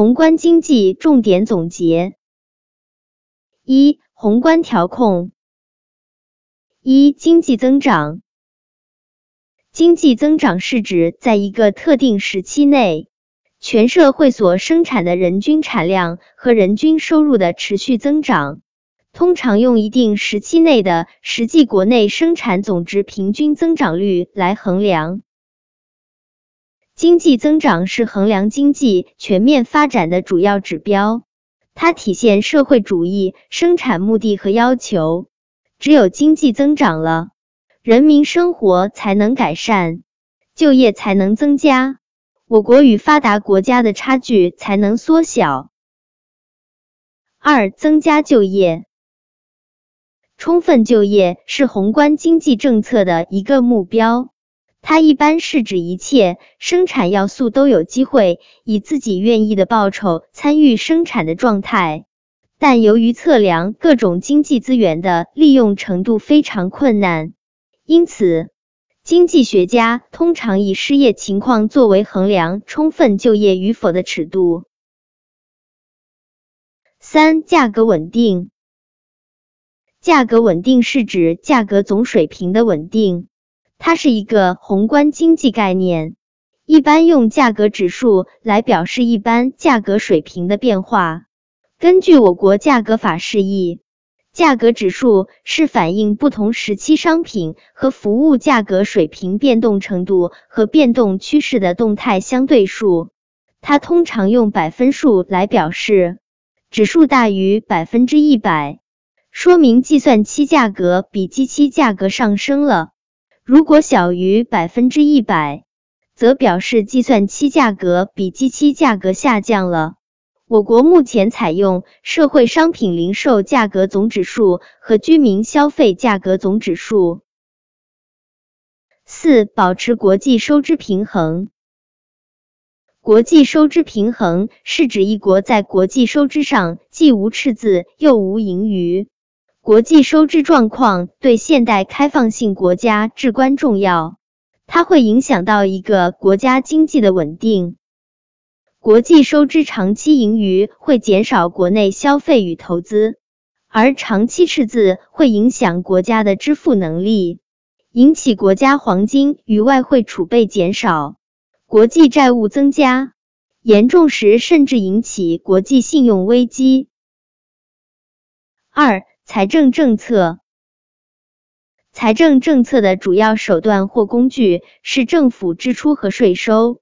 宏观经济重点总结：一、宏观调控。一、经济增长。经济增长是指在一个特定时期内，全社会所生产的人均产量和人均收入的持续增长。通常用一定时期内的实际国内生产总值平均增长率来衡量。经济增长是衡量经济全面发展的主要指标，它体现社会主义生产目的和要求。只有经济增长了，人民生活才能改善，就业才能增加，我国与发达国家的差距才能缩小。二、增加就业。充分就业是宏观经济政策的一个目标，它一般是指一切生产要素都有机会以自己愿意的报酬参与生产的状态。但由于测量各种经济资源的利用程度非常困难，因此经济学家通常以失业情况作为衡量充分就业与否的尺度。三、价格稳定。价格稳定是指价格总水平的稳定，它是一个宏观经济概念，一般用价格指数来表示一般价格水平的变化。根据我国价格法释义，价格指数是反映不同时期商品和服务价格水平变动程度和变动趋势的动态相对数，它通常用百分数来表示，指数大于百分之一百。说明计算期价格比基期价格上升了。如果小于百分之一百，则表示计算期价格比基期价格下降了。我国目前采用社会商品零售价格总指数和居民消费价格总指数。四、保持国际收支平衡。国际收支平衡是指一国在国际收支上既无赤字又无盈余。国际收支状况对现代开放性国家至关重要，它会影响到一个国家经济的稳定。国际收支长期盈余会减少国内消费与投资，而长期赤字会影响国家的支付能力，引起国家黄金与外汇储备减少，国际债务增加，严重时甚至引起国际信用危机。二。财政政策，财政政策的主要手段或工具是政府支出和税收。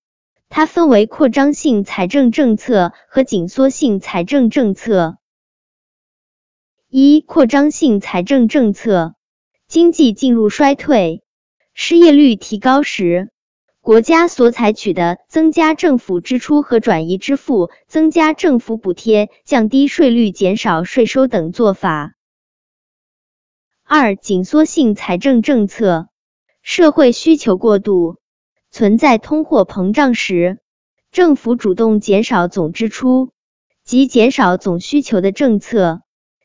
它分为扩张性财政政策和紧缩性财政政策。一、扩张性财政政策，经济进入衰退、失业率提高时，国家所采取的增加政府支出和转移支付、增加政府补贴、降低税率、减少税收等做法。二、紧缩性财政政策，社会需求过度，存在通货膨胀时，政府主动减少总支出及减少总需求的政策。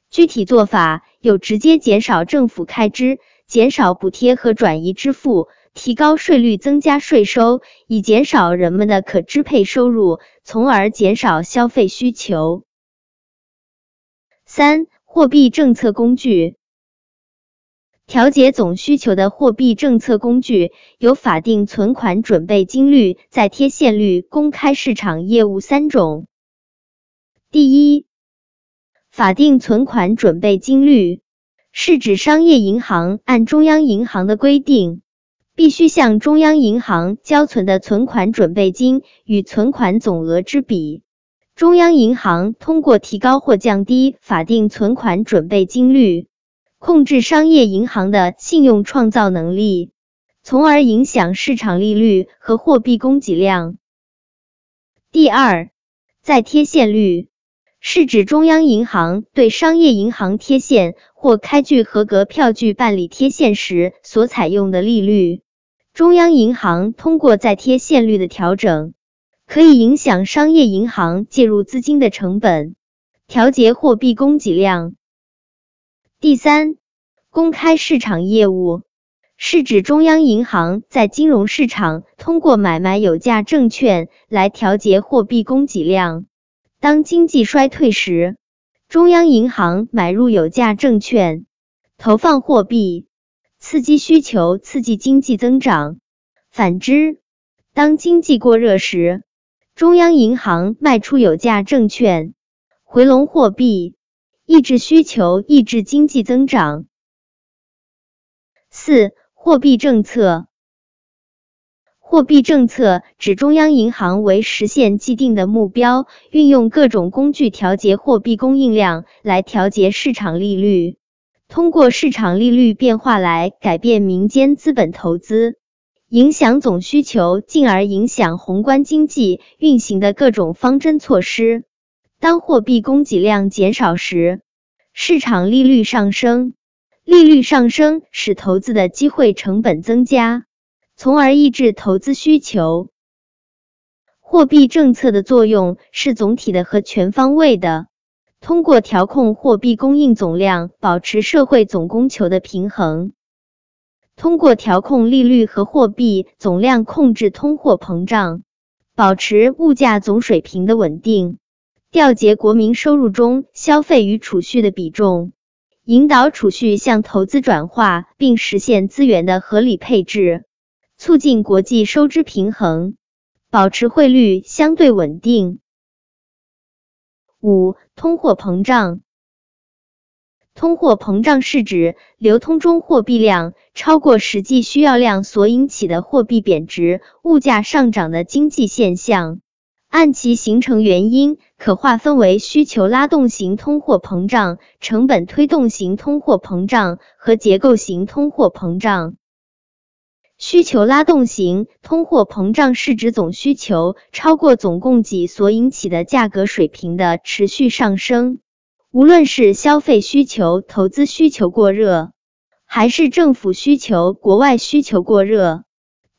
具体做法有直接减少政府开支、减少补贴和转移支付、提高税率、增加税收，以减少人们的可支配收入，从而减少消费需求。三、货币政策工具。调节总需求的货币政策工具有法定存款准备金率、再贴现率、公开市场业务三种。第一，法定存款准备金率是指商业银行按中央银行的规定，必须向中央银行交存的存款准备金与存款总额之比。中央银行通过提高或降低法定存款准备金率。控制商业银行的信用创造能力，从而影响市场利率和货币供给量。第二，再贴现率是指中央银行对商业银行贴现或开具合格票据办理贴现时所采用的利率。中央银行通过再贴现率的调整，可以影响商业银行介入资金的成本，调节货币供给量。第三，公开市场业务是指中央银行在金融市场通过买卖有价证券来调节货币供给量。当经济衰退时，中央银行买入有价证券，投放货币，刺激需求，刺激经济增长。反之，当经济过热时，中央银行卖出有价证券，回笼货币，抑制需求，抑制经济增长。四、货币政策。货币政策指中央银行为实现既定的目标，运用各种工具调节货币供应量，来调节市场利率，通过市场利率变化来改变民间资本投资。影响总需求，进而影响宏观经济运行的各种方针措施。当货币供给量减少时，市场利率上升，利率上升使投资的机会成本增加，从而抑制投资需求。货币政策的作用是总体的和全方位的，通过调控货币供应总量，保持社会总供求的平衡。通过调控利率和货币总量，控制通货膨胀，保持物价总水平的稳定，调节国民收入中消费与储蓄的比重，引导储蓄向投资转化，并实现资源的合理配置，促进国际收支平衡，保持汇率相对稳定。五、通货膨胀。通货膨胀是指流通中货币量超过实际需要量所引起的货币贬值、物价上涨的经济现象。按其形成原因，可划分为需求拉动型通货膨胀、成本推动型通货膨胀和结构型通货膨胀。需求拉动型通货膨胀是指总需求超过总供给所引起的价格水平的持续上升。无论是消费需求、投资需求过热，还是政府需求、国外需求过热，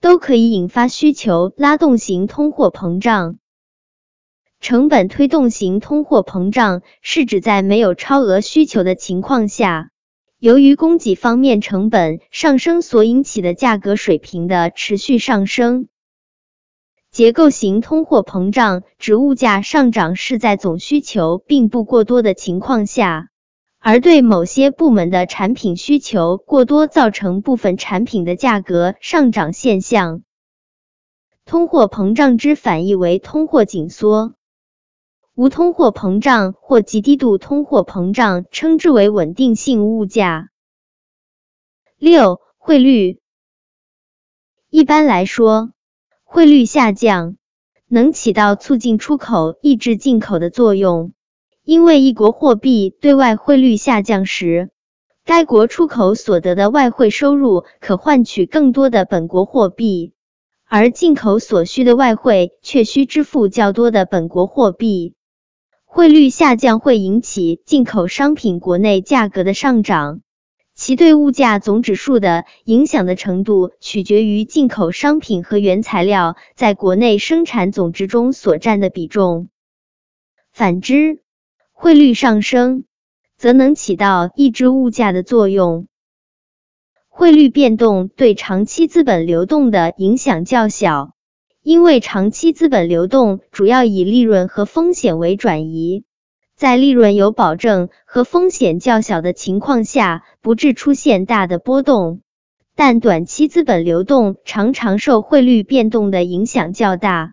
都可以引发需求拉动型通货膨胀。成本推动型通货膨胀是指在没有超额需求的情况下，由于供给方面成本上升所引起的价格水平的持续上升。结构型通货膨胀指物价上涨是在总需求并不过多的情况下，而对某些部门的产品需求过多，造成部分产品的价格上涨现象。通货膨胀之反义为通货紧缩。无通货膨胀或极低度通货膨胀称之为稳定性物价。六、汇率。一般来说。汇率下降能起到促进出口、抑制进口的作用，因为一国货币对外汇率下降时，该国出口所得的外汇收入可换取更多的本国货币，而进口所需的外汇却需支付较多的本国货币。汇率下降会引起进口商品国内价格的上涨。其对物价总指数的影响的程度取决于进口商品和原材料在国内生产总值中所占的比重。反之，汇率上升则能起到抑制物价的作用。汇率变动对长期资本流动的影响较小，因为长期资本流动主要以利润和风险为转移。在利润有保证和风险较小的情况下，不致出现大的波动，但短期资本流动常常受汇率变动的影响较大。